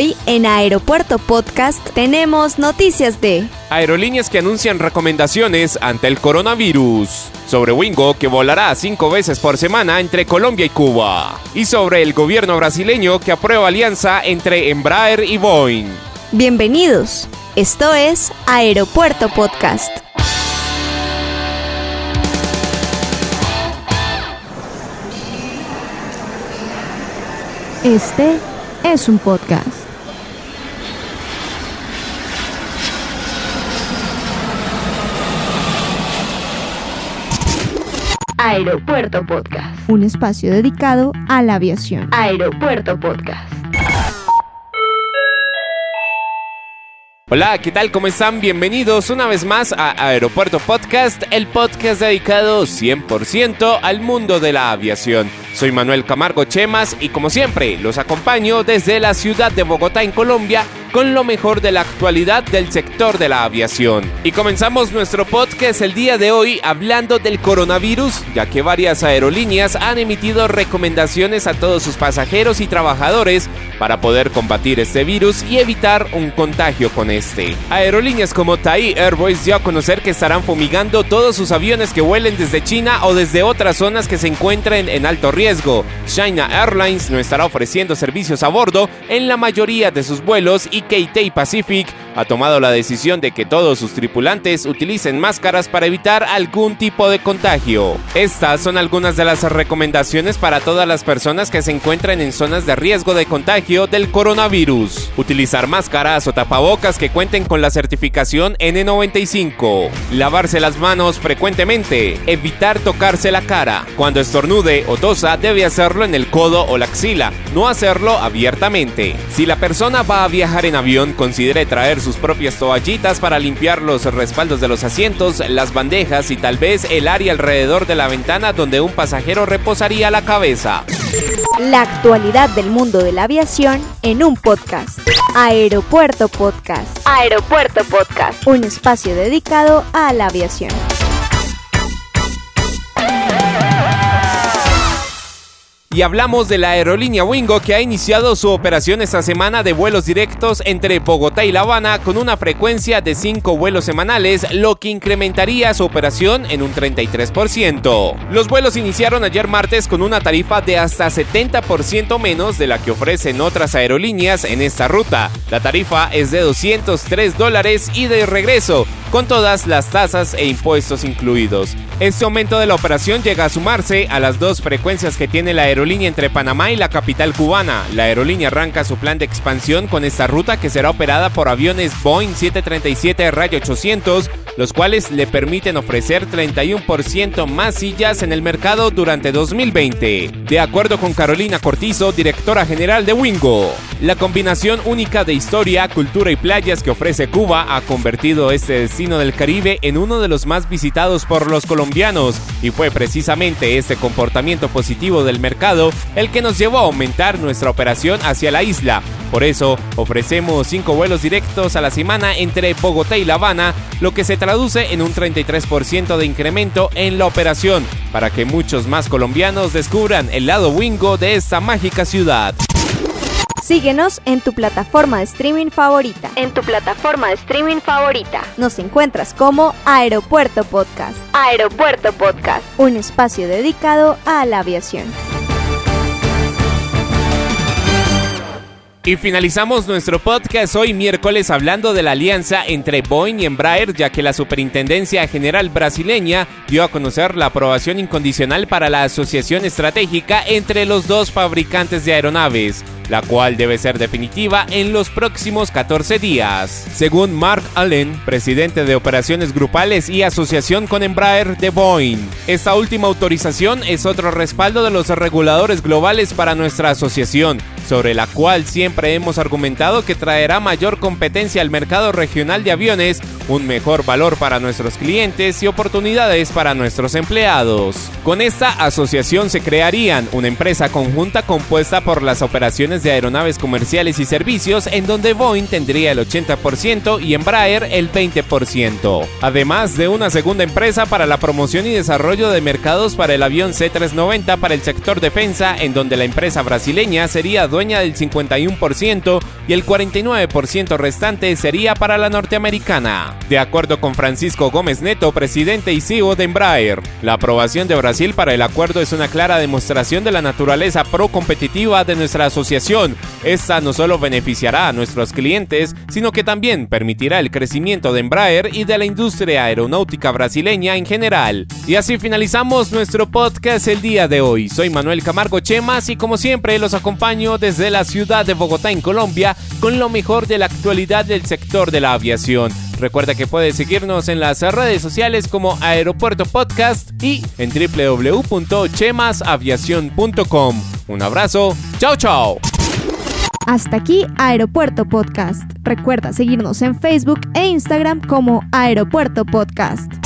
Hoy en Aeropuerto Podcast tenemos noticias de Aerolíneas que anuncian recomendaciones ante el coronavirus. Sobre Wingo que volará cinco veces por semana entre Colombia y Cuba. Y sobre el gobierno brasileño que aprueba alianza entre Embraer y Boeing. Bienvenidos. Esto es Aeropuerto Podcast. Este es un podcast. Aeropuerto Podcast. Un espacio dedicado a la aviación. Aeropuerto Podcast. Hola, ¿qué tal? ¿Cómo están? Bienvenidos una vez más a Aeropuerto Podcast, el podcast dedicado 100% al mundo de la aviación. Soy Manuel Camargo Chemas y como siempre los acompaño desde la ciudad de Bogotá en Colombia con lo mejor de la actualidad del sector de la aviación. Y comenzamos nuestro podcast el día de hoy hablando del coronavirus, ya que varias aerolíneas han emitido recomendaciones a todos sus pasajeros y trabajadores para poder combatir este virus y evitar un contagio con este. Aerolíneas como Thai Airways dio a conocer que estarán fumigando todos sus aviones que vuelen desde China o desde otras zonas que se encuentren en alto riesgo. China Airlines no estará ofreciendo servicios a bordo en la mayoría de sus vuelos y KT Pacific ha tomado la decisión de que todos sus tripulantes utilicen máscaras para evitar algún tipo de contagio. Estas son algunas de las recomendaciones para todas las personas que se encuentran en zonas de riesgo de contagio del coronavirus. Utilizar máscaras o tapabocas que cuenten con la certificación N95. Lavarse las manos frecuentemente. Evitar tocarse la cara. Cuando estornude o tosa debe hacerlo en el codo o la axila, no hacerlo abiertamente. Si la persona va a viajar en avión, considere traer sus propias toallitas para limpiar los respaldos de los asientos, las bandejas y tal vez el área alrededor de la ventana donde un pasajero reposaría la cabeza. La actualidad del mundo de la aviación en un podcast. Aeropuerto Podcast. Aeropuerto Podcast. Un espacio dedicado a la aviación. Y hablamos de la aerolínea Wingo que ha iniciado su operación esta semana de vuelos directos entre Bogotá y La Habana con una frecuencia de 5 vuelos semanales, lo que incrementaría su operación en un 33%. Los vuelos iniciaron ayer martes con una tarifa de hasta 70% menos de la que ofrecen otras aerolíneas en esta ruta. La tarifa es de 203 dólares y de regreso, con todas las tasas e impuestos incluidos. Este aumento de la operación llega a sumarse a las dos frecuencias que tiene la aerolínea entre Panamá y la capital cubana. La aerolínea arranca su plan de expansión con esta ruta que será operada por aviones Boeing 737 Rayo 800, los cuales le permiten ofrecer 31% más sillas en el mercado durante 2020. De acuerdo con Carolina Cortizo, directora general de Wingo, la combinación única de historia, cultura y playas que ofrece Cuba ha convertido este destino del Caribe en uno de los más visitados por los colombianos y fue precisamente este comportamiento positivo del mercado el que nos llevó a aumentar nuestra operación hacia la isla. Por eso ofrecemos 5 vuelos directos a la semana entre Bogotá y La Habana, lo que se traduce en un 33% de incremento en la operación, para que muchos más colombianos descubran el lado wingo de esta mágica ciudad. Síguenos en tu plataforma de streaming favorita. En tu plataforma de streaming favorita. Nos encuentras como Aeropuerto Podcast. Aeropuerto Podcast. Un espacio dedicado a la aviación. Y finalizamos nuestro podcast hoy miércoles hablando de la alianza entre Boeing y Embraer, ya que la Superintendencia General brasileña dio a conocer la aprobación incondicional para la asociación estratégica entre los dos fabricantes de aeronaves la cual debe ser definitiva en los próximos 14 días. Según Mark Allen, presidente de operaciones grupales y asociación con Embraer de Boeing, esta última autorización es otro respaldo de los reguladores globales para nuestra asociación, sobre la cual siempre hemos argumentado que traerá mayor competencia al mercado regional de aviones, un mejor valor para nuestros clientes y oportunidades para nuestros empleados. Con esta asociación se crearían una empresa conjunta compuesta por las operaciones de aeronaves comerciales y servicios en donde Boeing tendría el 80% y Embraer el 20%, además de una segunda empresa para la promoción y desarrollo de mercados para el avión C390 para el sector defensa en donde la empresa brasileña sería dueña del 51% y el 49% restante sería para la norteamericana. De acuerdo con Francisco Gómez Neto, presidente y CEO de Embraer, la aprobación de Brasil para el acuerdo es una clara demostración de la naturaleza pro-competitiva de nuestra asociación. Esta no solo beneficiará a nuestros clientes, sino que también permitirá el crecimiento de Embraer y de la industria aeronáutica brasileña en general. Y así finalizamos nuestro podcast el día de hoy. Soy Manuel Camargo Chemas y como siempre los acompaño desde la ciudad de Bogotá en Colombia con lo mejor de la actualidad del sector de la aviación. Recuerda que puedes seguirnos en las redes sociales como Aeropuerto Podcast y en www.chemasaviacion.com. Un abrazo, chao chao. Hasta aquí Aeropuerto Podcast. Recuerda seguirnos en Facebook e Instagram como Aeropuerto Podcast.